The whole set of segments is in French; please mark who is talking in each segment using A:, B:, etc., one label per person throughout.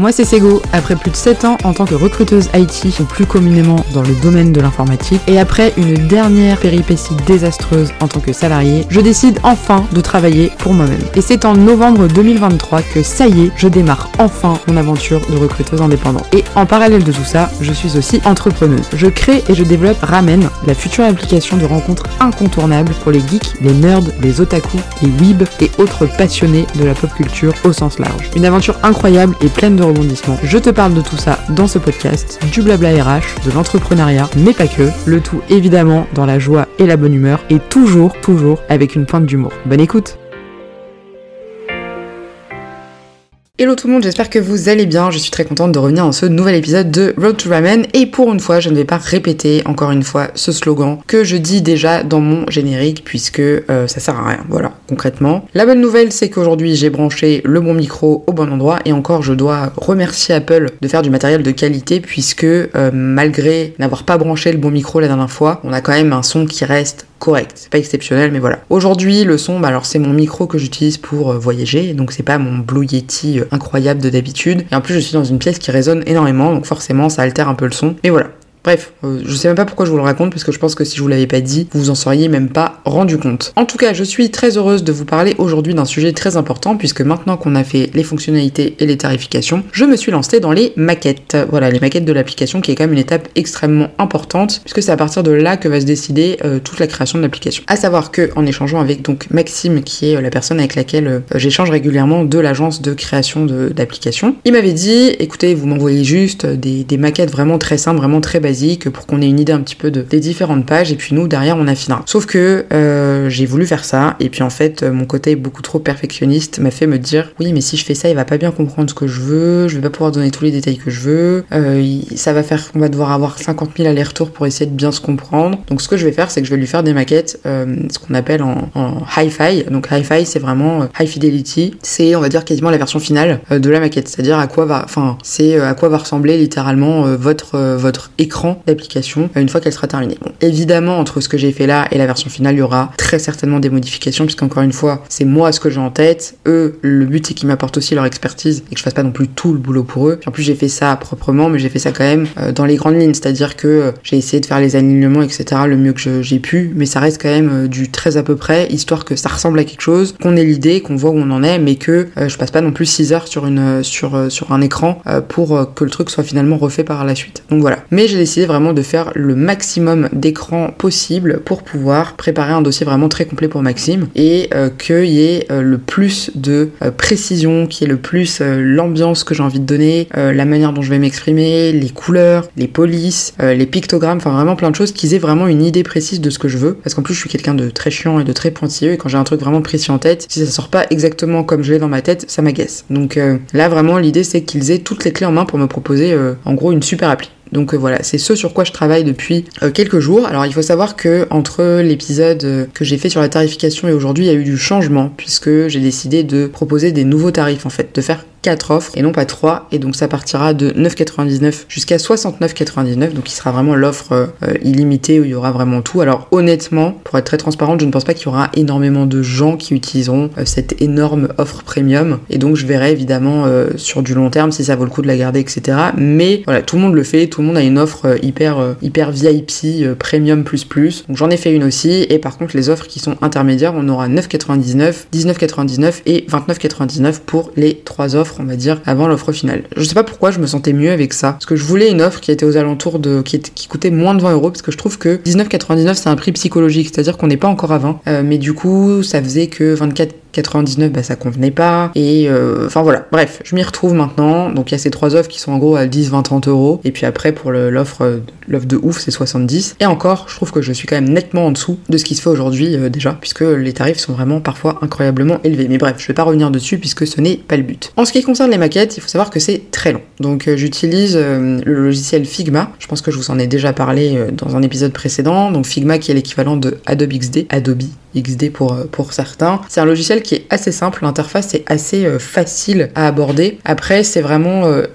A: Moi c'est Sego, après plus de 7 ans en tant que recruteuse IT, ou plus communément dans le domaine de l'informatique, et après une dernière péripétie désastreuse en tant que salarié, je décide enfin de travailler pour moi-même. Et c'est en novembre 2023 que ça y est, je démarre enfin mon aventure de recruteuse indépendante. Et en parallèle de tout ça, je suis aussi entrepreneuse. Je crée et je développe Ramen, la future application de rencontres incontournable pour les geeks, les nerds, les otaku, les weebs et autres passionnés de la pop culture au sens large. Une aventure incroyable et pleine de Je te parle de tout ça dans ce podcast, du blabla RH, de l'entrepreneuriat, mais pas que. Le tout évidemment dans la joie et la bonne humeur et toujours, toujours avec une pointe d'humour. Bonne écoute Hello tout le monde, j'espère que vous allez bien. Je suis très contente de revenir dans ce nouvel épisode de Road to Ramen. Et pour une fois, je ne vais pas répéter encore une fois ce slogan que je dis déjà dans mon générique puisque euh, ça sert à rien. Voilà, concrètement. La bonne nouvelle, c'est qu'aujourd'hui j'ai branché le bon micro au bon endroit et encore je dois remercier Apple de faire du matériel de qualité puisque euh, malgré n'avoir pas branché le bon micro la dernière fois, on a quand même un son qui reste correct. C'est pas exceptionnel, mais voilà. Aujourd'hui, le son, bah alors c'est mon micro que j'utilise pour euh, voyager, donc c'est pas mon Blue Yeti euh, incroyable de d'habitude. Et en plus, je suis dans une pièce qui résonne énormément, donc forcément, ça altère un peu le son. Mais voilà, Bref, euh, je sais même pas pourquoi je vous le raconte parce que je pense que si je vous l'avais pas dit, vous vous en seriez même pas rendu compte. En tout cas, je suis très heureuse de vous parler aujourd'hui d'un sujet très important puisque maintenant qu'on a fait les fonctionnalités et les tarifications, je me suis lancée dans les maquettes. Voilà, les maquettes de l'application qui est quand même une étape extrêmement importante puisque c'est à partir de là que va se décider euh, toute la création de l'application. À savoir que en échangeant avec donc Maxime qui est euh, la personne avec laquelle j'échange régulièrement de l'agence de création d'applications, il m'avait dit écoutez, vous m'envoyez juste des, maquettes vraiment très simples, vraiment très pour qu'on ait une idée un petit peu de, des différentes pages. Et puis nous derrière on affinera. Sauf que euh, j'ai voulu faire ça. Et puis en fait mon côté beaucoup trop perfectionniste m'a fait me dire oui mais si je fais ça il va pas bien comprendre ce que je veux, je vais pas pouvoir donner tous les détails que je veux, euh, ça va faire qu'on va devoir avoir 50 000 allers-retours pour essayer de bien se comprendre. Donc ce que je vais faire c'est que je vais lui faire des maquettes, euh, ce qu'on appelle en, en hi-fi. Donc hi-fi c'est vraiment high fidelity, c'est on va dire quasiment la version finale de la maquette, c'est-à-dire à quoi va, enfin c'est à quoi va ressembler littéralement votre votre écran d'application une fois qu'elle sera terminée. Évidemment, entre ce que j'ai fait là et la version finale, il y aura très certainement des modifications, puisqu'encore une fois, c'est moi ce que j'ai en tête. Eux, le but c'est qu'ils m'apportent aussi leur expertise et que je fasse pas non plus tout le boulot pour eux. en plus, j'ai fait ça proprement, mais j'ai fait ça quand même euh, dans les grandes lignes, c'est-à-dire que euh, j'ai essayé de faire les alignements, etc., le mieux que j'ai pu, mais ça reste quand même euh, du très à peu près, histoire que ça ressemble à quelque chose, qu'on ait l'idée, qu'on voit où on en est, mais que je passe pas non plus 6 heures sur, une, sur, sur un écran pour que le truc soit finalement refait par la suite. Donc voilà. Mais j'ai décidé vraiment de faire le maximum d'écran possible pour pouvoir préparer un dossier vraiment très complet pour Maxime et euh, qu'il y ait euh, le plus de euh, précision, qu'il y ait le plus l'ambiance que j'ai envie de donner, la manière dont je vais m'exprimer, les couleurs, les polices, les pictogrammes, enfin vraiment plein de choses, qu'ils aient vraiment une idée précise de ce que je veux. Parce qu'en plus, je suis quelqu'un de très chiant et de très pointilleux et quand j'ai un truc vraiment précis en tête, si ça sort pas exactement comme je l'ai dans ma tête, ça m'agace. Donc là, vraiment, l'idée c'est qu'ils aient toutes les clés en main pour me proposer en gros une super appli. Donc euh, voilà, c'est ce sur quoi je travaille depuis euh, quelques jours. Alors il faut savoir que entre l'épisode euh, que j'ai fait sur la tarification et aujourd'hui, il y a eu du changement puisque j'ai décidé de proposer des nouveaux tarifs en fait, de faire 4 offres et non pas 3 et donc ça partira de 9,99 jusqu'à 69,99 donc il sera vraiment l'offre illimitée où il y aura vraiment tout. Alors honnêtement pour être très transparente je ne pense pas qu'il y aura énormément de gens qui utiliseront cette énorme offre premium. Et donc je verrai évidemment sur du long terme si ça vaut le coup de la garder etc mais voilà tout le monde le fait le monde a une offre hyper hyper VIP premium plus plus donc j'en ai fait une aussi et par contre les offres qui sont intermédiaires on aura 9,99 19,99 et 29,99 pour les trois offres on va dire, avant l'offre finale. Je sais pas pourquoi je me sentais mieux avec ça. Parce que je voulais une offre qui était aux alentours de. qui, qui coûtait moins de 20 euros, parce que je trouve que 19,99 c'est un prix psychologique, c'est-à-dire qu'on n'est pas encore à 20. Euh, mais du coup, ça faisait que 24 99 bah ça convenait pas. Et euh, enfin voilà. Bref je m'y retrouve maintenant. Donc il y a ces trois offres qui sont en gros à 10 20 30 euros. Et puis après pour l'offre l'offre de ouf c'est 70 et encore je trouve que je suis quand même nettement en dessous de ce qui se fait aujourd'hui euh, déjà puisque les tarifs sont vraiment parfois incroyablement élevés. Mais bref je vais pas revenir dessus puisque ce n'est pas le but. En ce qui concerne les maquettes il faut savoir que c'est très long. Donc euh, j'utilise le logiciel Figma. Je pense que je vous en ai déjà parlé dans un épisode précédent. Donc Figma qui est l'équivalent de Adobe XD Adobe XD pour, pour certains. C'est un logiciel qui est assez simple, l'interface est assez euh, facile à aborder. Après, c'est vraiment euh,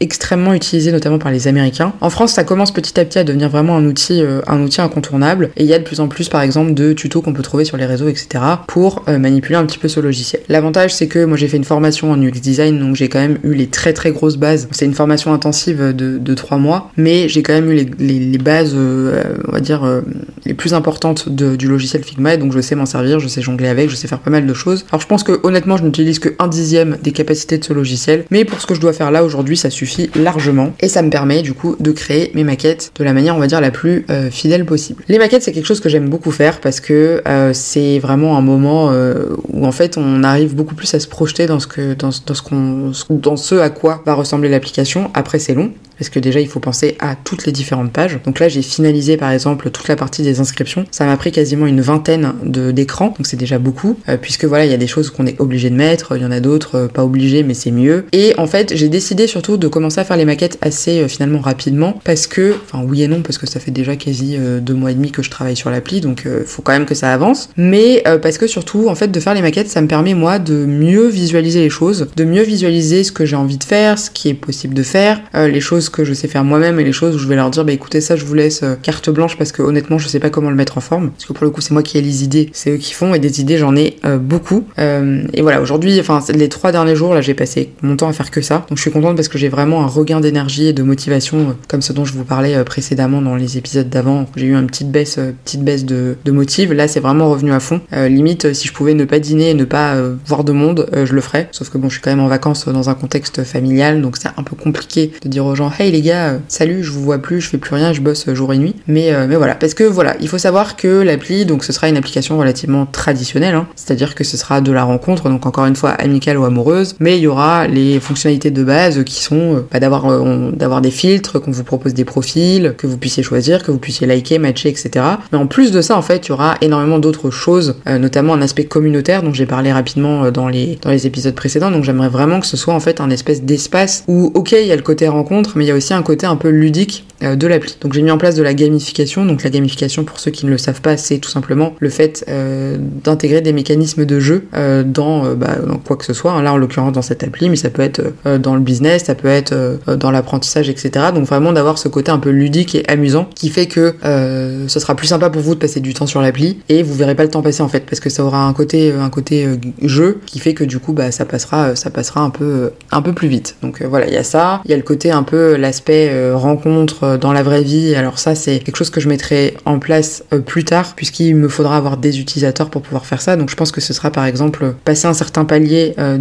A: extrêmement utilisé notamment par les Américains. En France, ça commence petit à petit à devenir vraiment un outil, euh, un outil incontournable. Et il y a de plus en plus, par exemple, de tutos qu'on peut trouver sur les réseaux, etc. pour euh, manipuler un petit peu ce logiciel. L'avantage, c'est que moi j'ai fait une formation en UX design, donc j'ai quand même eu les très très grosses bases. C'est une formation intensive de, de 3 mois, mais j'ai quand même eu les, bases, euh, on va dire, les plus importantes du logiciel Figma, et donc je sais m'en servir, je sais jongler avec, je sais faire pas mal de choses. Alors je pense que honnêtement, je n'utilise que un dixième des capacités de ce logiciel, mais pour ce que je dois faire là aujourd'hui, ça suffit largement, et ça me permet du coup de créer mes maquettes de la manière, on va dire, la plus euh, fidèle possible. Les maquettes, c'est quelque chose que j'aime beaucoup faire parce que euh, c'est vraiment un moment euh, où en fait on arrive beaucoup plus à se projeter dans ce que dans, dans ce qu'on dans ce à quoi va ressembler l'application. Après, c'est long, parce que déjà il faut penser à toutes les différentes pages. Donc là j'ai finalisé par exemple toute la partie des inscriptions. Ça m'a pris quasiment une vingtaine d'écrans, donc c'est déjà beaucoup, euh, puisque voilà il y a des choses qu'on est obligé de mettre, il y en a d'autres euh, pas obligés mais c'est mieux. Et en fait j'ai décidé surtout de commencer à faire les maquettes assez euh, finalement rapidement, parce que, enfin oui et non, parce que ça fait déjà quasi deux mois et demi que je travaille sur l'appli, donc faut quand même que ça avance. Mais parce que surtout en fait de faire les maquettes ça me permet moi de mieux visualiser les choses, de mieux visualiser ce que j'ai envie de faire, ce qui est possible de faire, les choses que je sais faire moi-même et les choses où je vais leur dire bah écoutez ça je vous laisse euh, carte blanche parce que honnêtement je sais pas comment le mettre en forme. Parce que pour le coup c'est moi qui ai les idées c'est eux qui font et des idées j'en ai euh, beaucoup. Euh, et voilà aujourd'hui enfin les trois derniers jours là j'ai passé mon temps à faire que ça. Donc je suis contente parce que j'ai vraiment un regain d'énergie et de motivation comme ce dont je vous parlais précédemment dans les épisodes d'avant j'ai eu une petite baisse petite baisse de, de motive. Là c'est vraiment revenu à fond. Limite si je pouvais ne pas dîner et ne pas voir de monde je le ferais. Sauf que bon je suis quand même en vacances dans un contexte familial donc c'est un peu compliqué de dire aux gens hey les gars, euh, salut, je vous vois plus, je fais plus rien, je bosse jour et nuit. Mais, euh, mais voilà, parce que voilà, il faut savoir que l'appli, donc ce sera une application relativement traditionnelle, hein. c'est-à-dire que ce sera de la rencontre, donc encore une fois amicale ou amoureuse, mais il y aura les fonctionnalités de base qui sont euh, bah, d'avoir d'avoir des filtres, qu'on vous propose des profils, que vous puissiez choisir, que vous puissiez liker, matcher, etc. Mais en plus de ça, en fait, il y aura énormément d'autres choses, notamment un aspect communautaire dont j'ai parlé rapidement dans les dans les épisodes précédents. Donc j'aimerais vraiment que ce soit en fait un espèce d'espace où ok, il y a le côté rencontre, mais il y a aussi un côté un peu ludique euh, de l'appli. Donc j'ai mis en place de la gamification. Donc la gamification, pour ceux qui ne le savent pas, c'est tout simplement le fait euh, d'intégrer des mécanismes de jeu euh, dans, bah, dans, quoi que ce soit. Là, en l'occurrence, dans cette appli, mais ça peut être dans le business, ça peut être dans l'apprentissage, etc. Donc vraiment d'avoir ce côté un peu ludique et amusant qui fait que ce sera plus sympa pour vous de passer du temps sur l'appli et vous verrez pas le temps passer en fait parce que ça aura un côté un côté jeu qui fait que du coup bah ça passera ça passera un peu un peu plus vite. Donc voilà, il y a ça, il y a le côté un peu l'aspect rencontre euh, dans la vraie vie. Alors ça, c'est quelque chose que je mettrai en place euh, plus tard, puisqu'il me faudra avoir des utilisateurs pour pouvoir faire ça. Donc je pense que ce sera par exemple passer un certain palier euh,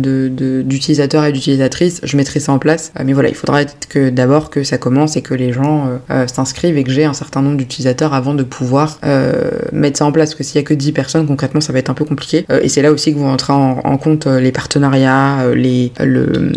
A: d'utilisateurs de, et d'utilisatrices. Je mettrai ça en place. mais voilà, il faudra que d'abord que ça commence et que les gens s'inscrivent et que j'ai un certain nombre d'utilisateurs avant de pouvoir mettre ça en place. Parce que s'il y a que 10 personnes, concrètement, ça va être un peu compliqué. et c'est là aussi que vont entrer en, compte les partenariats, les, le,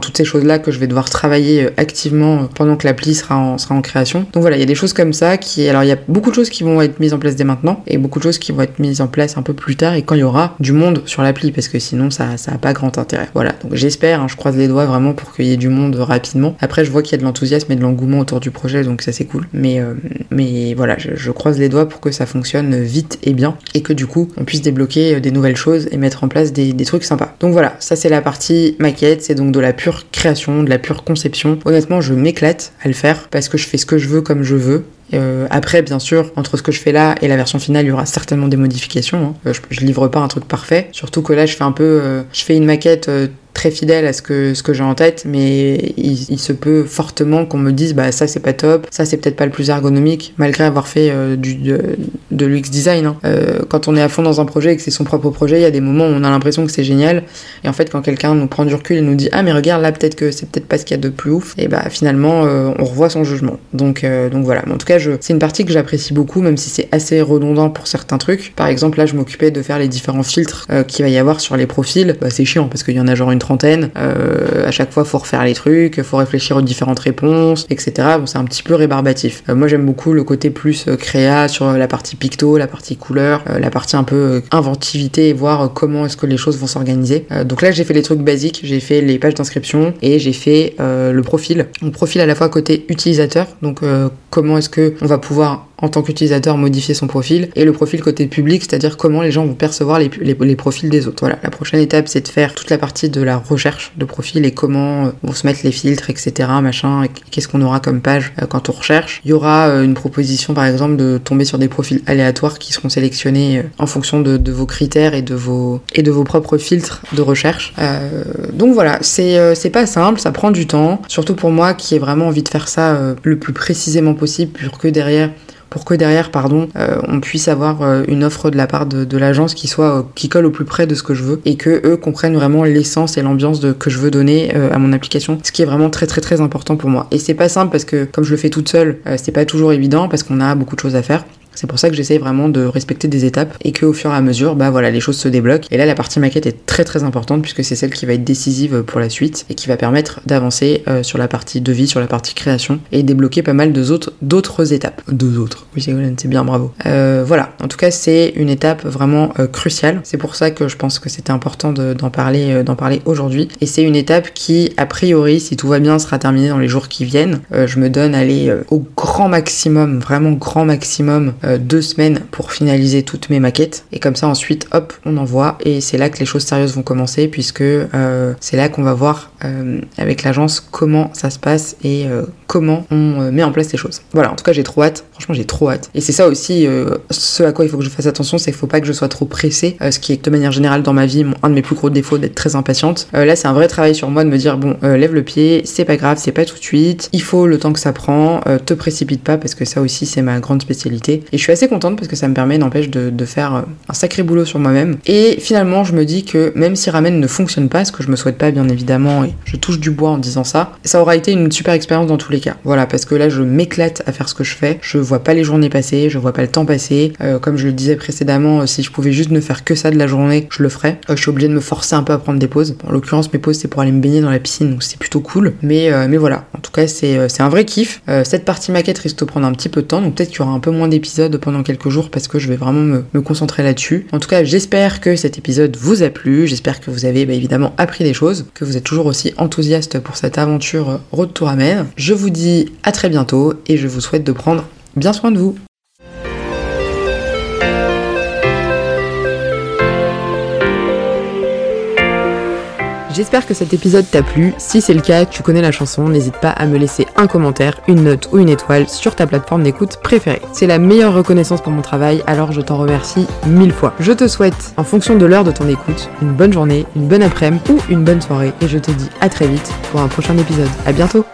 A: toutes ces choses-là que je vais devoir travailler activement pendant que l'appli sera en sera en création. Donc voilà, il y a des choses comme ça qui. Alors il y a beaucoup de choses qui vont être mises en place dès maintenant et beaucoup de choses qui vont être mises en place un peu plus tard et quand il y aura du monde sur l'appli parce que sinon ça ça a pas grand intérêt. Voilà, donc j'espère, hein, je croise les doigts vraiment pour qu'il y ait du monde rapidement. Après, je vois qu'il y a de l'enthousiasme et de l'engouement autour du projet donc ça c'est cool. Mais, euh, mais voilà, je, croise les doigts pour que ça fonctionne vite et bien et que du coup on puisse débloquer euh, des nouvelles choses et mettre en place des, des trucs sympas. Donc voilà, ça c'est la partie maquette, c'est donc de la pure création, de la pure conception. Honnêtement, je m'éclate à le faire parce que je fais ce que je veux comme je veux. Euh, après, bien sûr, entre ce que je fais là et la version finale, il y aura certainement des modifications. Hein. Euh, je, livre pas un truc parfait. Surtout que là, je fais un peu, euh, je fais une maquette fidèle à ce que, ce que j'ai en tête, mais il, se peut fortement qu'on me dise bah ça c'est pas top, ça c'est peut-être pas le plus ergonomique, malgré avoir fait euh, du, de, l'UX design. Hein. Euh, quand on est à fond dans un projet et que c'est son propre projet, il y a des moments où on a l'impression que c'est génial, et en fait quand quelqu'un nous prend du recul et nous dit ah mais regarde là peut-être que c'est peut-être pas ce qu'il y a de plus ouf, et bah finalement euh, on revoit son jugement. Donc, donc voilà, en tout cas c'est une partie que j'apprécie beaucoup, même si c'est assez redondant pour certains trucs. Par exemple là je m'occupais de faire les différents filtres qu'il va y avoir sur les profils, bah, c'est chiant parce qu'il y en a genre une trentaine. Euh, à chaque fois, faut refaire les trucs, faut réfléchir aux différentes réponses, etc. Bon, c'est un petit peu rébarbatif. Euh, moi, j'aime beaucoup le côté plus euh, créa sur la partie picto, la partie couleur, la partie un peu inventivité et voir comment est-ce que les choses vont s'organiser. donc là, j'ai fait les trucs basiques, j'ai fait les pages d'inscription et j'ai fait le profil. Un profil à la fois côté utilisateur, donc comment est-ce que on va pouvoir en tant qu'utilisateur modifier son profil et le profil côté public, c'est-à-dire comment les gens vont percevoir les, les, profils des autres. Voilà, la prochaine étape c'est de faire toute la partie de la recherche de profil et comment euh, vont se mettre les filtres, etc. Machin, qu'est-ce qu'on aura comme page euh, quand on recherche. Il y aura euh, une proposition par exemple de tomber sur des profils aléatoires qui seront sélectionnés en fonction de, vos critères et de vos, et propres filtres de recherche. donc voilà, c'est c'est pas simple, ça prend du temps, surtout pour moi qui ai vraiment envie de faire ça le plus précisément possible pour que derrière pour que derrière, pardon, euh, on puisse avoir euh, une offre de la part de, l'agence qui soit euh, qui colle au plus près de ce que je veux et que eux comprennent vraiment l'essence et l'ambiance que je veux donner à mon application, ce qui est vraiment très très très important pour moi. Et c'est pas simple parce que comme je le fais toute seule, c'est pas toujours évident parce qu'on a beaucoup de choses à faire. C'est pour ça que j'essaye vraiment de respecter des étapes et qu'au fur et à mesure, bah voilà, les choses se débloquent. Et là, la partie maquette est très très importante puisque c'est celle qui va être décisive pour la suite et qui va permettre d'avancer euh, sur la partie devis, sur la partie création et débloquer pas mal d'autres étapes. Deux autres. Oui, c'est bien, bravo. Euh, voilà. En tout cas, c'est une étape vraiment euh, cruciale. C'est pour ça que je pense que c'était important d'en parler, d'en parler aujourd'hui. Et c'est une étape qui, a priori, si tout va bien, sera terminée dans les jours qui viennent. je me donne aller au grand maximum, vraiment grand maximum euh, deux semaines pour finaliser toutes mes maquettes. Et comme ça, ensuite, hop, on envoie. Et c'est là que les choses sérieuses vont commencer, puisque euh, c'est là qu'on va voir euh, avec l'agence comment ça se passe et comment on met en place les choses. Voilà, en tout cas, j'ai trop hâte. Franchement, j'ai trop hâte. Et c'est ça aussi, ce à quoi il faut que je fasse attention, c'est qu'il faut pas que je sois trop pressée, ce qui est de manière générale dans ma vie un de mes plus gros défauts d'être très impatiente. là, c'est un vrai travail sur moi de me dire, bon, lève le pied, c'est pas grave, c'est pas tout de suite, il faut le temps que ça prend, te précipite pas, parce que ça aussi, c'est ma grande spécialité. Et je suis assez contente parce que ça me permet, n'empêche, de, faire euh, un sacré boulot sur moi-même. Et finalement, je me dis que même si Ramen ne fonctionne pas, ce que je me souhaite pas, bien évidemment, et je touche du bois en disant ça, ça aura été une super expérience dans tous les cas. Voilà, parce que là, je m'éclate à faire ce que je fais. Je vois pas les journées passer, je vois pas le temps passer. Euh, comme je le disais précédemment, euh, si je pouvais juste ne faire que ça de la journée, je le ferais. je suis obligée de me forcer un peu à prendre des pauses. en l'occurrence, mes pauses, c'est pour aller me baigner dans la piscine, donc c'est plutôt cool. Mais, mais voilà, en tout cas, c'est un vrai kiff. cette partie maquette risque de prendre un petit peu de temps, donc peut-être qu'il y aura un peu moins d'épisodes pendant quelques jours parce que je vais vraiment me, concentrer là-dessus. En tout cas, j'espère que cet épisode vous a plu, j'espère que vous avez bah, évidemment appris des choses, que vous êtes toujours aussi enthousiaste pour cette aventure Road to Ramen. Je vous dis à très bientôt et je vous souhaite de prendre bien soin de vous. J'espère que cet épisode t'a plu. Si c'est le cas, tu connais la chanson, n'hésite pas à me laisser commentaire, une note ou une étoile sur ta plateforme d'écoute préférée. C'est la meilleure reconnaissance pour mon travail, alors je t'en remercie mille fois. Je te souhaite, en fonction de l'heure de ton écoute, une bonne journée, une bonne après-midi ou une bonne soirée et je te dis à très vite pour un prochain épisode. À bientôt